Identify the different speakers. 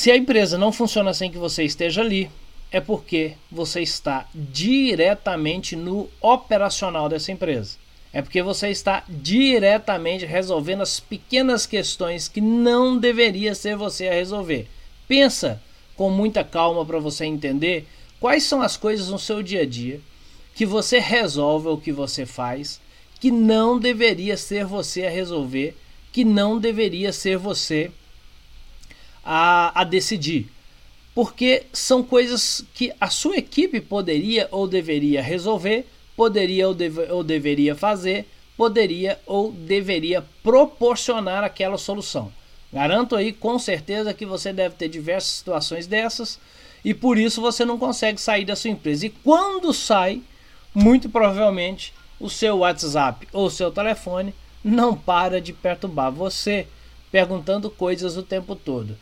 Speaker 1: Se a empresa não funciona sem que você esteja ali, é porque você está diretamente no operacional dessa empresa. É porque você está diretamente resolvendo as pequenas questões que não deveria ser você a resolver. Pensa com muita calma para você entender quais são as coisas no seu dia a dia que você resolve ou que você faz que não deveria ser você a resolver, que não deveria ser você a, a decidir. Porque são coisas que a sua equipe poderia ou deveria resolver, poderia ou, deve, ou deveria fazer, poderia ou deveria proporcionar aquela solução. Garanto aí com certeza que você deve ter diversas situações dessas e por isso você não consegue sair da sua empresa. E quando sai, muito provavelmente o seu WhatsApp ou seu telefone não para de perturbar você, perguntando coisas o tempo todo.